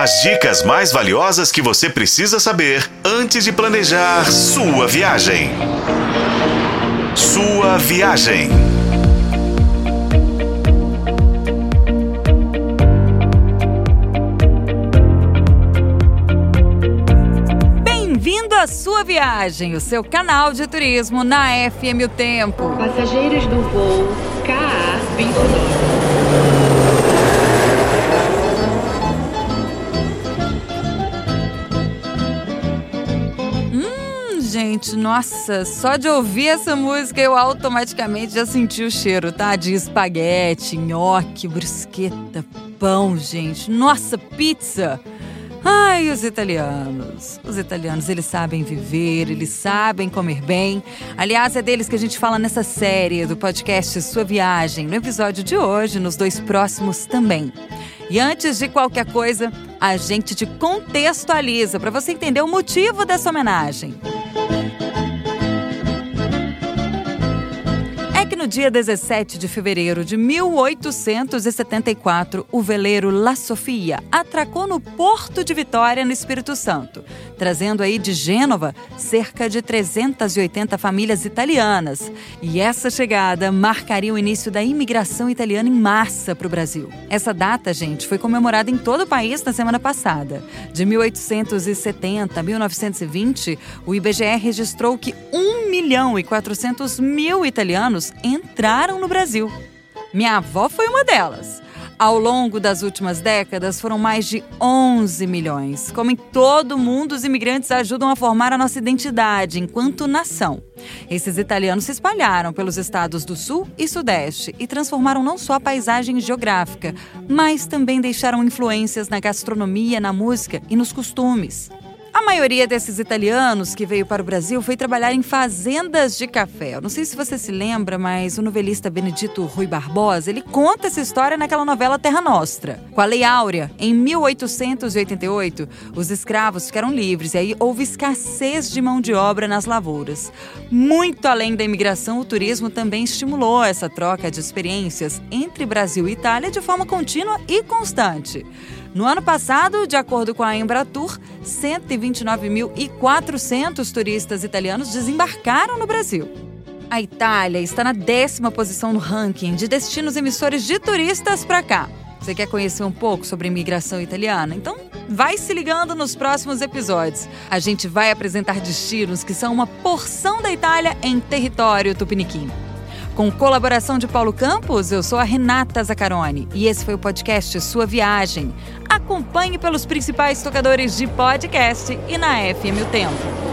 As dicas mais valiosas que você precisa saber antes de planejar sua viagem. Sua viagem. Bem-vindo à sua viagem, o seu canal de turismo na FM O Tempo. Passageiros do voo KA 29. Gente, nossa, só de ouvir essa música eu automaticamente já senti o cheiro, tá? De espaguete, nhoque, brusqueta, pão, gente. Nossa, pizza! Ai, os italianos. Os italianos, eles sabem viver, eles sabem comer bem. Aliás, é deles que a gente fala nessa série do podcast Sua Viagem, no episódio de hoje, nos dois próximos também. E antes de qualquer coisa, a gente te contextualiza para você entender o motivo dessa homenagem. No dia 17 de fevereiro de 1874, o veleiro La Sofia atracou no Porto de Vitória, no Espírito Santo, trazendo aí de Gênova cerca de 380 famílias italianas. E essa chegada marcaria o início da imigração italiana em massa para o Brasil. Essa data, gente, foi comemorada em todo o país na semana passada. De 1870 a 1920, o IBGE registrou que 1 milhão e 400 mil italianos entraram no Brasil. Minha avó foi uma delas. Ao longo das últimas décadas, foram mais de 11 milhões. Como em todo mundo, os imigrantes ajudam a formar a nossa identidade enquanto nação. Esses italianos se espalharam pelos estados do Sul e Sudeste e transformaram não só a paisagem geográfica, mas também deixaram influências na gastronomia, na música e nos costumes. A maioria desses italianos que veio para o Brasil foi trabalhar em fazendas de café. Eu não sei se você se lembra, mas o novelista Benedito Rui Barbosa, ele conta essa história naquela novela Terra Nostra. Com a Lei Áurea, em 1888, os escravos ficaram livres e aí houve escassez de mão de obra nas lavouras. Muito além da imigração, o turismo também estimulou essa troca de experiências entre Brasil e Itália de forma contínua e constante. No ano passado, de acordo com a Embratur, 129.400 turistas italianos desembarcaram no Brasil. A Itália está na décima posição no ranking de destinos emissores de turistas para cá. Você quer conhecer um pouco sobre a imigração italiana? Então, vai se ligando nos próximos episódios. A gente vai apresentar destinos que são uma porção da Itália em território tupiniquim. Com colaboração de Paulo Campos, eu sou a Renata Zacarone e esse foi o podcast Sua Viagem. Acompanhe pelos principais tocadores de podcast e na FM O Tempo.